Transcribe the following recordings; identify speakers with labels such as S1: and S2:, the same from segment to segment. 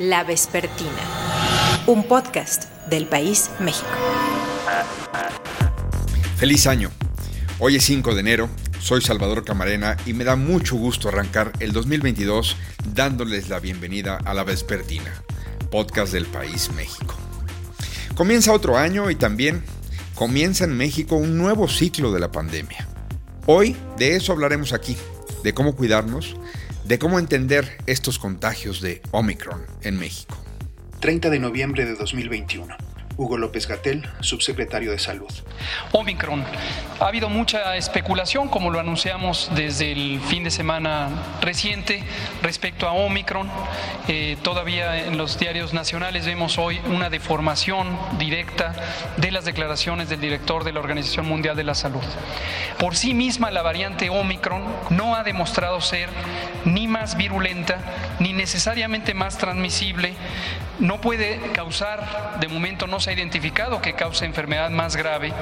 S1: La Vespertina, un podcast del País México.
S2: Feliz año. Hoy es 5 de enero, soy Salvador Camarena y me da mucho gusto arrancar el 2022 dándoles la bienvenida a La Vespertina, podcast del País México. Comienza otro año y también comienza en México un nuevo ciclo de la pandemia. Hoy de eso hablaremos aquí, de cómo cuidarnos, de cómo entender estos contagios de Omicron en México.
S3: 30 de noviembre de 2021. Hugo López Gatel, subsecretario de Salud.
S4: Omicron. Ha habido mucha especulación, como lo anunciamos desde el fin de semana reciente, respecto a Omicron. Eh, todavía en los diarios nacionales vemos hoy una deformación directa de las declaraciones del director de la Organización Mundial de la Salud. Por sí misma, la variante Omicron no ha demostrado ser ni más virulenta ni necesariamente más transmisible. No puede causar, de momento no se identificado que causa enfermedad más grave,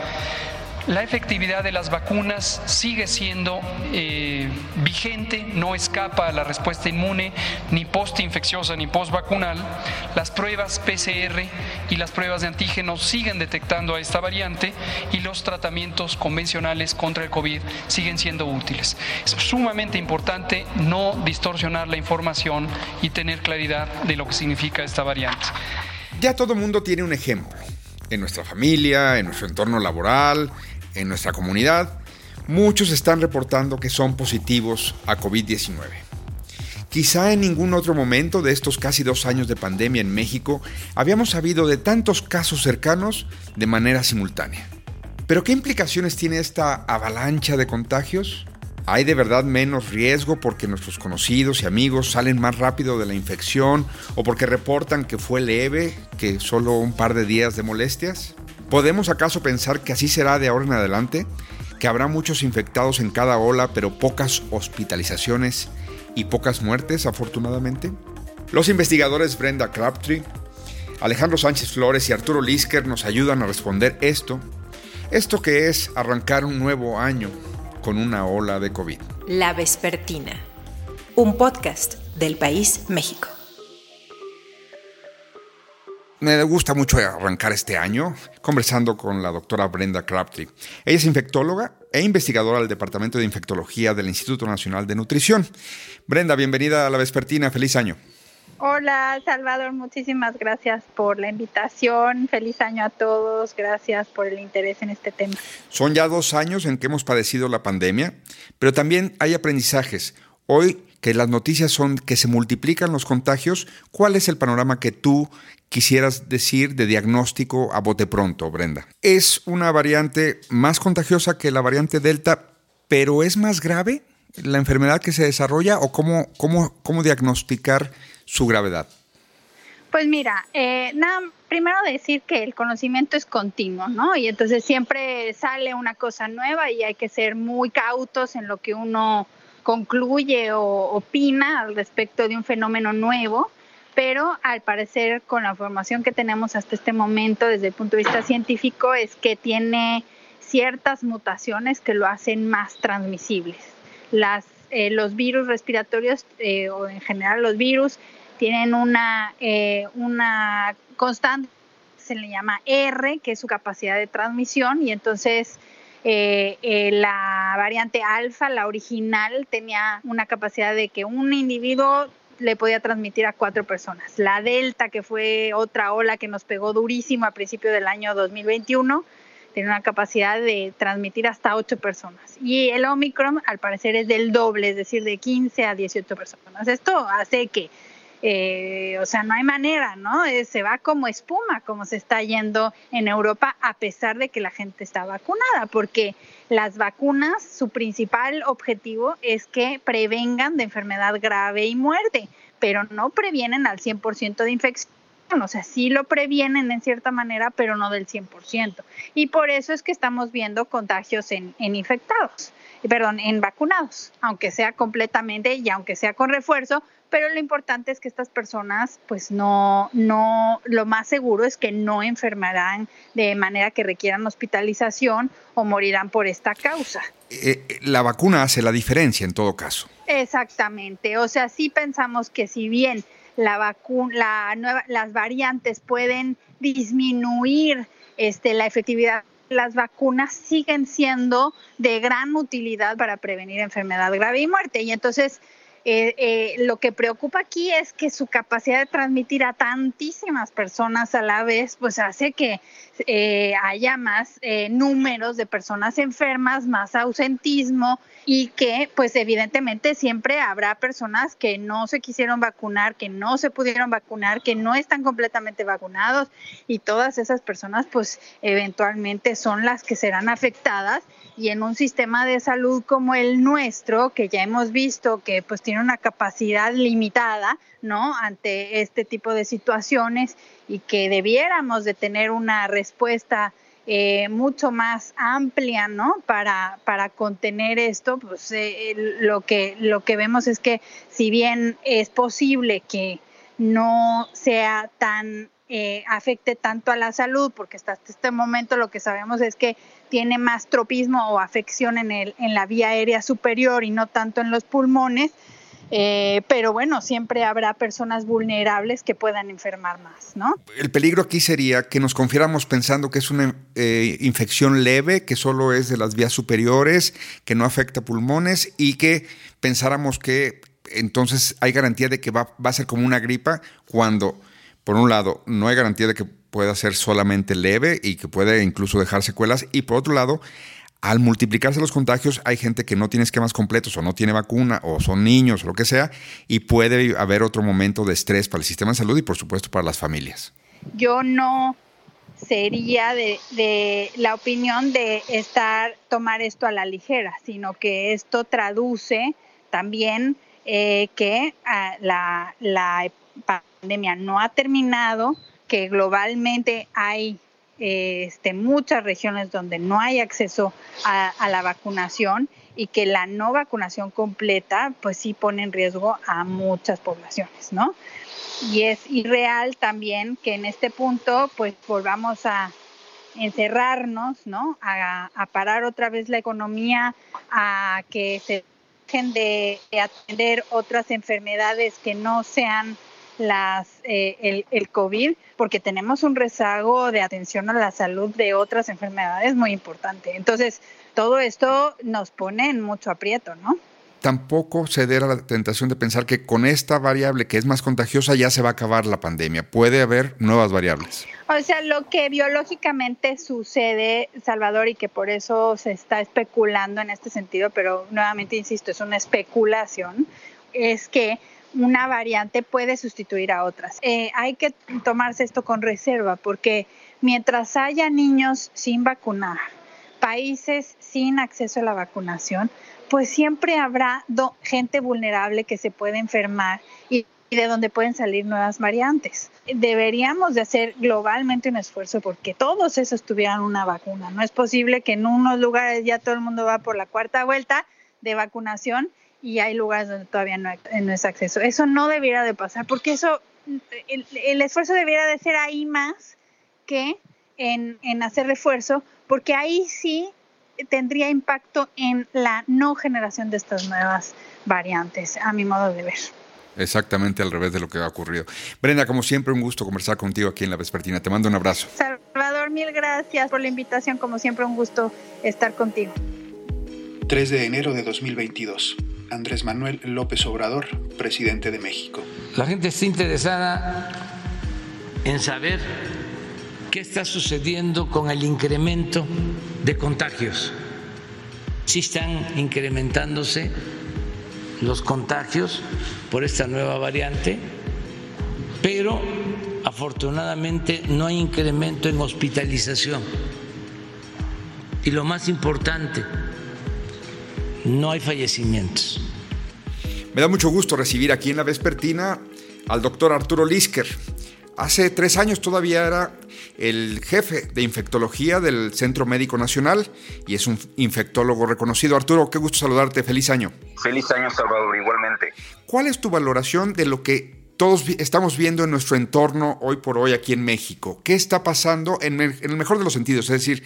S4: la efectividad de las vacunas sigue siendo eh, vigente, no escapa a la respuesta inmune, ni postinfecciosa ni postvacunal. Las pruebas PCR y las pruebas de antígenos siguen detectando a esta variante y los tratamientos convencionales contra el COVID siguen siendo útiles. Es sumamente importante no distorsionar la información y tener claridad de lo que significa esta variante.
S2: Ya todo mundo tiene un ejemplo. En nuestra familia, en nuestro entorno laboral, en nuestra comunidad, muchos están reportando que son positivos a COVID-19. Quizá en ningún otro momento de estos casi dos años de pandemia en México habíamos sabido de tantos casos cercanos de manera simultánea. Pero ¿qué implicaciones tiene esta avalancha de contagios? ¿Hay de verdad menos riesgo porque nuestros conocidos y amigos salen más rápido de la infección o porque reportan que fue leve, que solo un par de días de molestias? ¿Podemos acaso pensar que así será de ahora en adelante? ¿Que habrá muchos infectados en cada ola pero pocas hospitalizaciones y pocas muertes afortunadamente? Los investigadores Brenda Crabtree, Alejandro Sánchez Flores y Arturo Lisker nos ayudan a responder esto. Esto que es arrancar un nuevo año con una ola de COVID.
S1: La Vespertina, un podcast del país México.
S2: Me gusta mucho arrancar este año conversando con la doctora Brenda Crabtree. Ella es infectóloga e investigadora del Departamento de Infectología del Instituto Nacional de Nutrición. Brenda, bienvenida a la Vespertina. Feliz año.
S5: Hola Salvador, muchísimas gracias por la invitación. Feliz año a todos. Gracias por el interés en este tema.
S2: Son ya dos años en que hemos padecido la pandemia, pero también hay aprendizajes. Hoy que las noticias son que se multiplican los contagios, ¿cuál es el panorama que tú quisieras decir de diagnóstico a bote pronto, Brenda? ¿Es una variante más contagiosa que la variante Delta, pero es más grave la enfermedad que se desarrolla o cómo, cómo, cómo diagnosticar su gravedad?
S5: Pues mira, eh, nada, primero decir que el conocimiento es continuo, ¿no? Y entonces siempre sale una cosa nueva y hay que ser muy cautos en lo que uno concluye o opina al respecto de un fenómeno nuevo, pero al parecer con la información que tenemos hasta este momento desde el punto de vista científico es que tiene ciertas mutaciones que lo hacen más transmisibles. Las, eh, los virus respiratorios eh, o en general los virus tienen una, eh, una constante, se le llama R, que es su capacidad de transmisión, y entonces eh, eh, la variante alfa, la original, tenía una capacidad de que un individuo le podía transmitir a cuatro personas. La delta, que fue otra ola que nos pegó durísimo a principios del año 2021, tiene una capacidad de transmitir hasta ocho personas. Y el Omicron, al parecer, es del doble, es decir, de 15 a 18 personas. Esto hace que eh, o sea, no hay manera, ¿no? Eh, se va como espuma, como se está yendo en Europa, a pesar de que la gente está vacunada, porque las vacunas, su principal objetivo es que prevengan de enfermedad grave y muerte, pero no previenen al 100% de infección. O sea, sí lo previenen en cierta manera, pero no del 100%. Y por eso es que estamos viendo contagios en, en infectados, perdón, en vacunados, aunque sea completamente y aunque sea con refuerzo, pero lo importante es que estas personas, pues no, no, lo más seguro es que no enfermarán de manera que requieran hospitalización o morirán por esta causa.
S2: Eh, eh, la vacuna hace la diferencia en todo caso.
S5: Exactamente, o sea, sí pensamos que si bien la vacuna, la las variantes pueden disminuir este, la efectividad las vacunas siguen siendo de gran utilidad para prevenir enfermedad grave y muerte. Y entonces eh, eh, lo que preocupa aquí es que su capacidad de transmitir a tantísimas personas a la vez, pues hace que eh, haya más números de personas enfermas, más ausentismo y que pues evidentemente siempre habrá personas que no se quisieron vacunar, que no se pudieron vacunar, que no están completamente vacunados y todas esas personas pues eventualmente son las que serán afectadas y en un sistema de salud como el nuestro, que ya hemos visto que pues tiene una capacidad limitada, ¿no? Ante este tipo de situaciones y que debiéramos de tener una respuesta eh, mucho más amplia, ¿no? Para, para contener esto, pues eh, lo, que, lo que vemos es que si bien es posible que no sea tan eh, afecte tanto a la salud, porque hasta este momento lo que sabemos es que tiene más tropismo o afección en, el, en la vía aérea superior y no tanto en los pulmones. Eh, pero bueno, siempre habrá personas vulnerables que puedan enfermar más, ¿no?
S2: El peligro aquí sería que nos confiáramos pensando que es una eh, infección leve, que solo es de las vías superiores, que no afecta pulmones y que pensáramos que entonces hay garantía de que va, va a ser como una gripa cuando por un lado, no hay garantía de que pueda ser solamente leve y que puede incluso dejar secuelas. Y por otro lado, al multiplicarse los contagios, hay gente que no tiene esquemas completos o no tiene vacuna o son niños o lo que sea, y puede haber otro momento de estrés para el sistema de salud y por supuesto para las familias.
S5: Yo no sería de, la opinión de estar, tomar esto a la ligera, sino que esto traduce también eh, que ah, la, la pandemia no ha terminado, que globalmente hay este, muchas regiones donde no hay acceso a, la vacunación y que la no vacunación completa pues sí pone en riesgo a muchas poblaciones, ¿no? Y es irreal también que en este punto pues volvamos a encerrarnos, ¿no? A, parar otra vez la economía, a que se dejen de atender otras enfermedades que no sean las, eh, el, el, COVID, porque tenemos un rezago de atención a la salud de otras enfermedades muy importante. Entonces, todo esto nos pone en mucho aprieto, ¿no?
S2: Tampoco ceder a la tentación de pensar que con esta variable que es más contagiosa ya se va a acabar la pandemia. Puede haber nuevas variables.
S5: O sea, lo que biológicamente sucede, Salvador, y que por eso se está especulando en este sentido, pero nuevamente insisto, es una especulación, es que una variante puede sustituir a otras. Eh, hay que tomarse esto con reserva porque mientras haya niños sin vacunar, países sin acceso a la vacunación, pues siempre habrá gente vulnerable que se puede enfermar y, de donde pueden salir nuevas variantes. Deberíamos de hacer globalmente un esfuerzo porque todos esos tuvieran una vacuna. No es posible que en unos lugares ya todo el mundo va por la cuarta vuelta de vacunación y hay lugares donde todavía no, es acceso. Eso no debiera de pasar, porque eso, el, esfuerzo debiera de ser ahí más que en, en hacer refuerzo, porque ahí sí tendría impacto en la no generación de estas nuevas variantes, a mi modo de ver.
S2: Exactamente al revés de lo que ha ocurrido. Brenda, como siempre, un gusto conversar contigo aquí en La Vespertina. Te mando un abrazo.
S5: Salvador, mil gracias por la invitación. Como siempre, un gusto estar contigo.
S3: 3 de enero de 2022. Andrés Manuel López Obrador, presidente de México.
S6: La gente está interesada en saber qué está sucediendo con el incremento de contagios. Sí están incrementándose los contagios por esta nueva variante, pero afortunadamente no hay incremento en hospitalización. Y lo más importante, no hay fallecimientos.
S2: Me da mucho gusto recibir aquí en la Vespertina al doctor Arturo Lisker. Hace tres años todavía era el jefe de infectología del Centro Médico Nacional y es un infectólogo reconocido. Arturo, qué gusto saludarte. Feliz año.
S7: Feliz año, Salvador, igualmente.
S2: ¿Cuál es tu valoración de lo que todos estamos viendo en nuestro entorno hoy por hoy aquí en México? ¿Qué está pasando en el mejor de los sentidos? Es decir,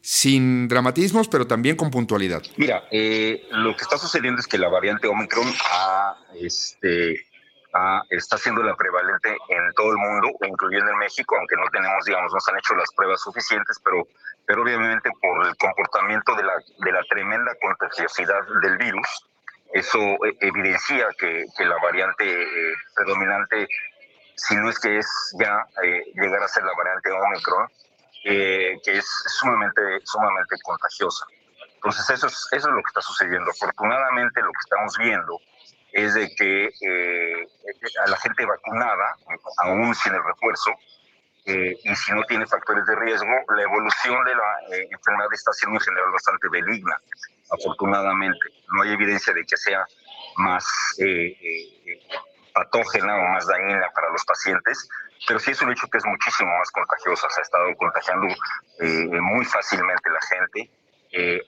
S2: sin dramatismos, pero también con puntualidad.
S7: Mira, eh, lo que está sucediendo es que la variante Omicron ha este, ah, está siendo la prevalente en todo el mundo, incluyendo en México, aunque no tenemos, digamos, no se han hecho las pruebas suficientes, pero, pero obviamente por el comportamiento de la, de la tremenda contagiosidad del virus, eso eh, evidencia que, que la variante eh, predominante, si no es que es ya eh, llegar a ser la variante Omicron, que es sumamente, sumamente contagiosa. Entonces eso es, eso es lo que está sucediendo. Afortunadamente lo que estamos viendo es de que a la gente vacunada, aún sin el refuerzo, y si no tiene factores de riesgo, la evolución de la enfermedad está siendo en general bastante benigna afortunadamente. No hay evidencia de que sea más eh, eh, patógena o más dañina para los pacientes, pero sí es un hecho que es muchísimo más contagiosa. Se ha estado contagiando eh, muy fácilmente la gente.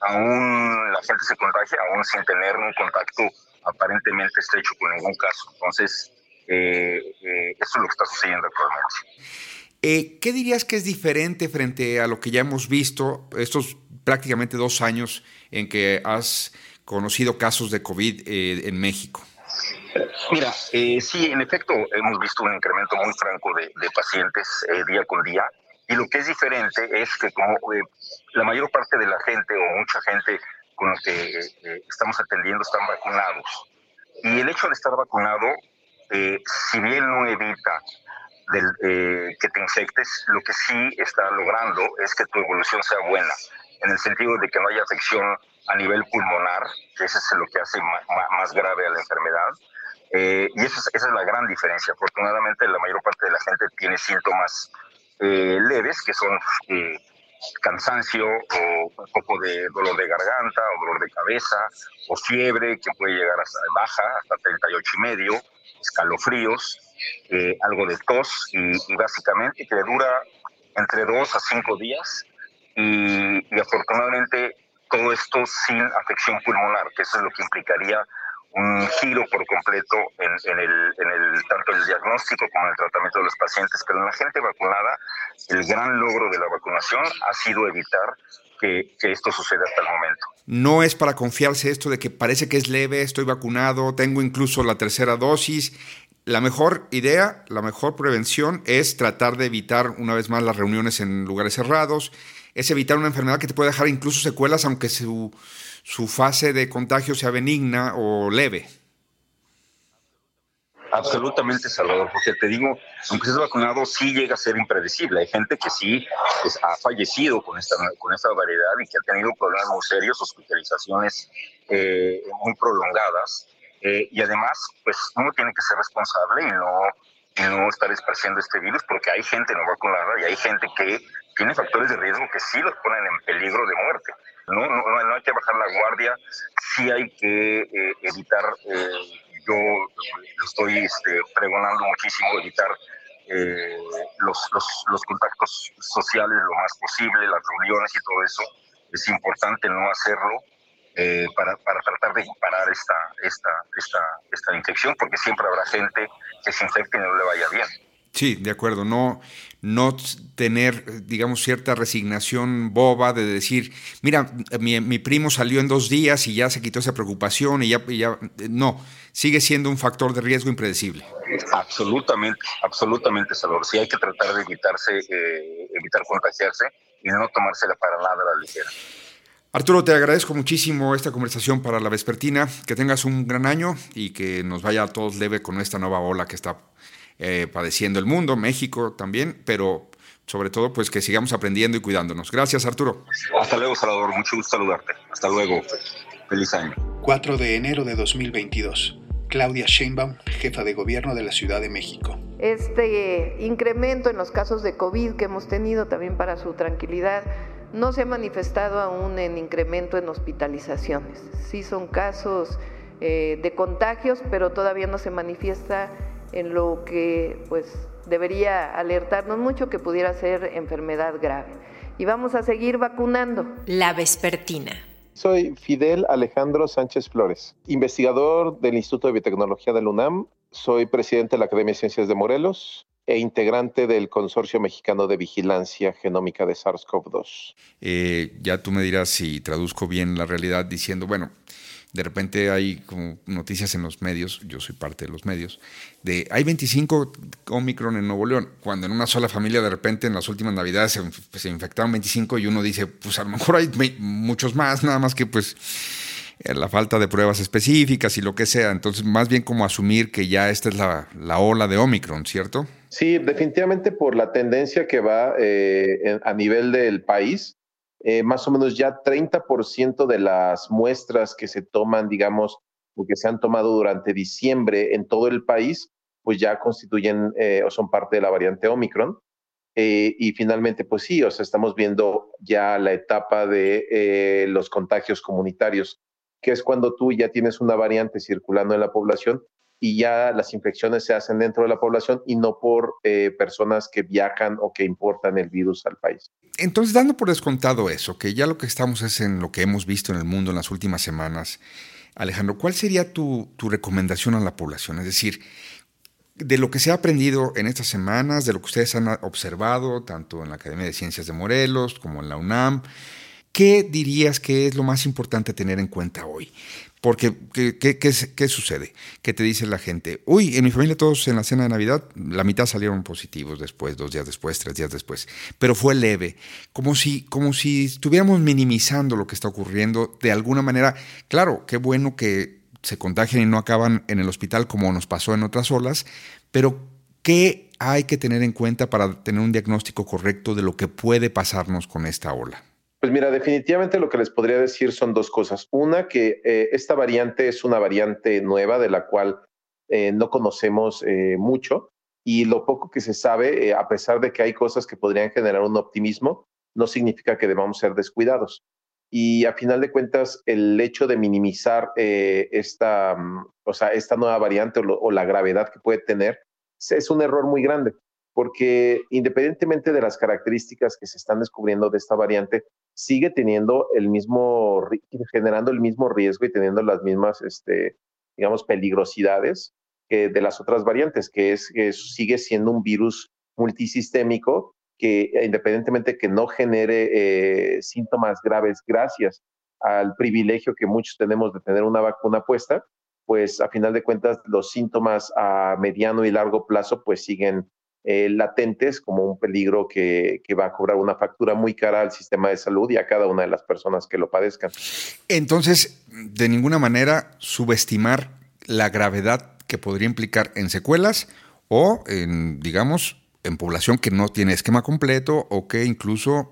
S7: Aún la gente se contagia, aún sin tener un contacto aparentemente estrecho con ningún caso. Entonces, eso es lo que está sucediendo actualmente.
S2: ¿Qué dirías que es diferente frente a lo que ya hemos visto estos prácticamente dos años en que has conocido casos de COVID eh, en México?
S7: Mira, eh, sí, en efecto, hemos visto un incremento muy franco de, pacientes eh, día con día. Y lo que es diferente es que como la mayor parte de la gente o mucha gente con la que estamos atendiendo están vacunados. Y el hecho de estar vacunado, si bien no evita del, que te infectes, lo que sí está logrando es que tu evolución sea buena en el sentido de que no haya afección a nivel pulmonar, que eso es lo que hace más grave a la enfermedad. Eh, y esa es, la gran diferencia. Afortunadamente, la mayor parte de la gente tiene síntomas eh, leves, que son eh, cansancio o un poco de dolor de garganta o dolor de cabeza o fiebre que puede llegar hasta baja, hasta 38 y medio, escalofríos, algo de tos y, y básicamente que dura entre dos a cinco días. Y, afortunadamente todo esto sin afección pulmonar, que eso es lo que implicaría un giro por completo en, el, en, el, tanto el diagnóstico como el tratamiento de los pacientes, pero en la gente vacunada, el gran logro de la vacunación ha sido evitar que, esto suceda hasta el momento.
S2: No es para confiarse esto de que parece que es leve, estoy vacunado, tengo incluso la tercera dosis. La mejor idea, la mejor prevención es tratar de evitar una vez más las reuniones en lugares cerrados, es evitar una enfermedad que te puede dejar incluso secuelas aunque su, su fase de contagio sea benigna o leve.
S7: Absolutamente, Salvador, porque te digo, aunque estés vacunado, sí llega a ser impredecible. Hay gente que sí pues, ha fallecido con esta, con esta variedad y que ha tenido problemas muy serios, hospitalizaciones eh, muy prolongadas. Eh, y además, pues uno tiene que ser responsable y no, y no estar esparciendo este virus porque hay gente no vacunada y hay gente que tiene factores de riesgo que sí los ponen en peligro de muerte. No, no, no hay que bajar la guardia, sí hay que eh, evitar, eh, yo estoy este, pregonando muchísimo, evitar eh, los, los, los, contactos sociales lo más posible, las reuniones y todo eso. Es importante no hacerlo para, para, tratar de parar esta, esta, esta, esta infección, porque siempre habrá gente que se infecte y no le vaya bien.
S2: Sí, de acuerdo. No, no tener, digamos, cierta resignación boba de decir, mira, mi, primo salió en dos días y ya se quitó esa preocupación y ya, ya, no, sigue siendo un factor de riesgo impredecible.
S7: Absolutamente, absolutamente, Salvador. Sí hay que tratar de evitarse, eh, evitar contagiarse y no tomársela para nada a la ligera.
S2: Arturo, te agradezco muchísimo esta conversación para la vespertina. Que tengas un gran año y que nos vaya a todos leve con esta nueva ola que está eh, padeciendo el mundo, México también, pero sobre todo pues que sigamos aprendiendo y cuidándonos. Gracias Arturo.
S7: Hasta luego Salvador, mucho gusto saludarte. Hasta luego, feliz año.
S3: 4 de enero de 2022. Claudia Sheinbaum, jefa de gobierno de la Ciudad de México.
S8: Este incremento en los casos de COVID que hemos tenido también para su tranquilidad no se ha manifestado aún en incremento en hospitalizaciones. Sí son casos eh, de contagios, pero todavía no se manifiesta en lo que pues debería alertarnos mucho que pudiera ser enfermedad grave. Y vamos a seguir vacunando.
S1: La vespertina.
S9: Soy Fidel Alejandro Sánchez Flores, investigador del Instituto de Biotecnología del UNAM, soy presidente de la Academia de Ciencias de Morelos e integrante del Consorcio Mexicano de Vigilancia Genómica de SARS-CoV-2.
S2: Eh, ya tú me dirás si traduzco bien la realidad diciendo, bueno, de repente hay como noticias en los medios, yo soy parte de los medios, de hay 25 Omicron en Nuevo León, cuando en una sola familia de repente en las últimas navidades se, infectaron 25 y uno dice, pues a lo mejor hay muchos más, nada más que pues eh, la falta de pruebas específicas y lo que sea. Entonces, más bien como asumir que ya esta es la, la ola de Omicron, ¿cierto?
S9: Sí, definitivamente por la tendencia que va eh, a nivel del país, eh, más o menos ya 30% de las muestras que se toman, digamos, o que se han tomado durante diciembre en todo el país, pues ya constituyen o son parte de la variante Omicron. y finalmente, pues sí, o sea, estamos viendo ya la etapa de los contagios comunitarios que es cuando tú ya tienes una variante circulando en la población y ya las infecciones se hacen dentro de la población y no por eh, personas que viajan o que importan el virus al país.
S2: Entonces, dando por descontado eso, que ya lo que estamos es en lo que hemos visto en el mundo en las últimas semanas, Alejandro, ¿cuál sería tu, tu recomendación a la población? Es decir, de lo que se ha aprendido en estas semanas, de lo que ustedes han observado, tanto en la Academia de Ciencias de Morelos como en la UNAM, ¿qué dirías que es lo más importante tener en cuenta hoy? Porque, ¿qué, qué, sucede? ¿Qué te dice la gente? Uy, en mi familia todos en la cena de Navidad, la mitad salieron positivos después, dos días después, tres días después, pero fue leve, como si, como si estuviéramos minimizando lo que está ocurriendo de alguna manera. Claro, qué bueno que se contagian y no acaban en el hospital como nos pasó en otras olas, pero ¿qué hay que tener en cuenta para tener un diagnóstico correcto de lo que puede pasarnos con esta ola?
S9: Pues mira, definitivamente lo que les podría decir son dos cosas. Una, que eh, esta variante es una variante nueva de la cual eh, no conocemos eh, mucho y lo poco que se sabe, a pesar de que hay cosas que podrían generar un optimismo, no significa que debamos ser descuidados. Y a final de cuentas, el hecho de minimizar esta, mm, o sea, esta nueva variante o la gravedad que puede tener es un error muy grande porque independientemente de las características que se están descubriendo de esta variante, sigue teniendo el mismo, generando el mismo riesgo y teniendo las mismas, este, digamos, peligrosidades que de las otras variantes, que es que sigue siendo un virus multisistémico que independientemente que no genere eh, síntomas graves gracias al privilegio que muchos tenemos de tener una vacuna puesta, pues a final de cuentas los síntomas a mediano y largo plazo pues siguen eh, latentes como un peligro que, va a cobrar una factura muy cara al sistema de salud y a cada una de las personas que lo padezcan.
S2: Entonces, de ninguna manera subestimar la gravedad que podría implicar en secuelas o en, digamos, en población que no tiene esquema completo o que incluso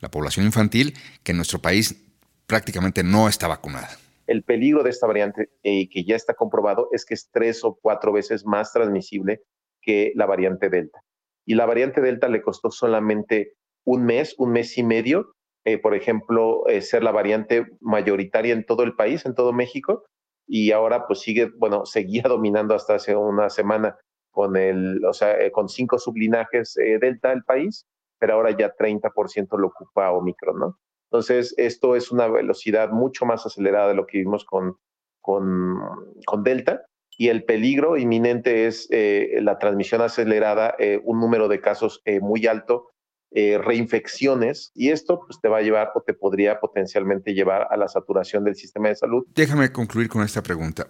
S2: la población infantil que en nuestro país prácticamente no está vacunada.
S9: El peligro de esta variante, eh, que ya está comprobado, es que es tres o cuatro veces más transmisible que la variante Delta. Y la variante Delta le costó solamente un mes, un mes y medio, eh, por ejemplo, eh, ser la variante mayoritaria en todo el país, en todo México, y ahora pues sigue, bueno, seguía dominando hasta hace una semana con el, o sea, eh, con cinco sublinajes Delta del país, pero ahora ya 30% lo ocupa Omicron, ¿no? Entonces, esto es una velocidad mucho más acelerada de lo que vimos con, con, con Delta, y el peligro inminente es eh, la transmisión acelerada, eh, un número de casos eh, muy alto, reinfecciones, y esto pues, te va a llevar o te podría potencialmente llevar a la saturación del sistema de salud.
S2: Déjame concluir con esta pregunta.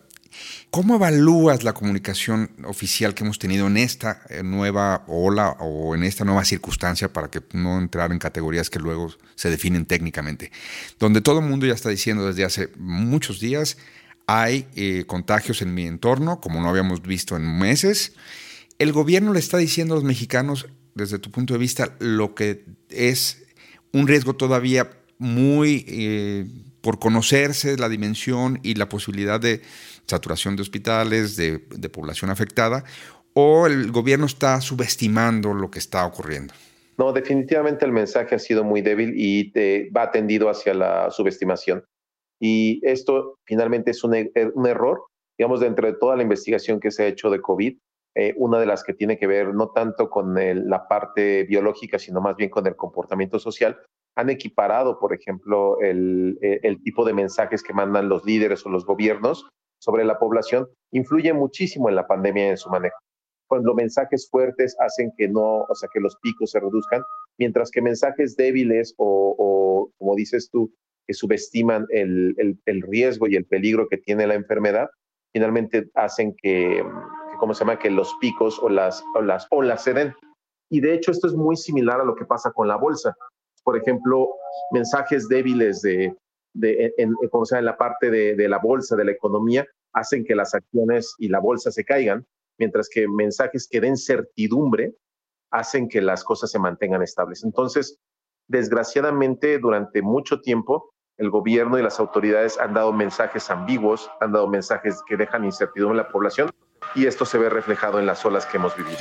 S2: ¿Cómo evalúas la comunicación oficial que hemos tenido en esta nueva ola o en esta nueva circunstancia para que no entrar en categorías que luego se definen técnicamente? Donde todo el mundo ya está diciendo desde hace muchos días, hay eh, contagios en mi entorno, como no habíamos visto en meses. El gobierno le está diciendo a los mexicanos, desde tu punto de vista, lo que es un riesgo todavía muy eh, por conocerse la dimensión y la posibilidad de saturación de hospitales, de, población afectada, o el gobierno está subestimando lo que está ocurriendo.
S9: No, definitivamente el mensaje ha sido muy débil y va tendido hacia la subestimación. Y esto finalmente es un, er, un error, digamos, dentro de toda la investigación que se ha hecho de COVID, eh, una de las que tiene que ver no tanto con la parte biológica, sino más bien con el comportamiento social, han equiparado, por ejemplo, el, e, el, tipo de mensajes que mandan los líderes o los gobiernos sobre la población, influye muchísimo en la pandemia y en su manejo. Cuando mensajes fuertes hacen que no, o sea, que los picos se reduzcan, mientras que mensajes débiles o como dices tú, que subestiman el, el, riesgo y el peligro que tiene la enfermedad, finalmente hacen que, que ¿cómo se llama?, que los picos o las, o las olas se den. Y de hecho esto es muy similar a lo que pasa con la bolsa. Por ejemplo, mensajes débiles de, de en, como sea, en la parte de, de la bolsa, de la economía, hacen que las acciones y la bolsa se caigan, mientras que mensajes que den certidumbre hacen que las cosas se mantengan estables. Entonces, desgraciadamente, durante mucho tiempo, el gobierno y las autoridades han dado mensajes ambiguos, han dado mensajes que dejan incertidumbre en la población y esto se ve reflejado en las olas que hemos vivido.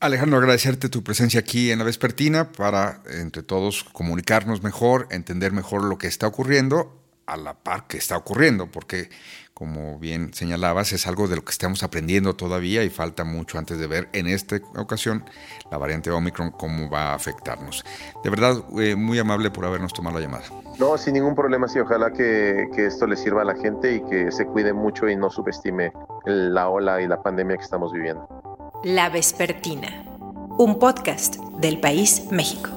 S2: Alejandro, agradecerte tu presencia aquí en la Vespertina para, entre todos, comunicarnos mejor, entender mejor lo que está ocurriendo a la par que está ocurriendo, porque como bien señalabas, es algo de lo que estamos aprendiendo todavía y falta mucho antes de ver en esta ocasión la variante Omicron cómo va a afectarnos. De verdad, eh, muy amable por habernos tomado la llamada.
S9: No, sin ningún problema, sí, ojalá que, que esto le sirva a la gente y que se cuide mucho y no subestime la ola y la pandemia que estamos viviendo.
S1: La Vespertina, un podcast del País México.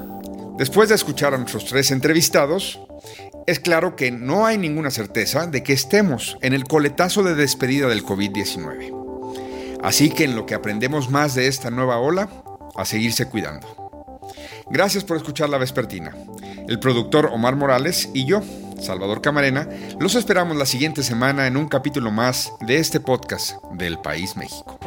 S2: Después de escuchar a nuestros tres entrevistados, es claro que no hay ninguna certeza de que estemos en el coletazo de despedida del COVID-19. Así que en lo que aprendemos más de esta nueva ola, a seguirse cuidando. Gracias por escuchar La Vespertina. El productor Omar Morales y yo, Salvador Camarena, los esperamos la siguiente semana en un capítulo más de este podcast del País México.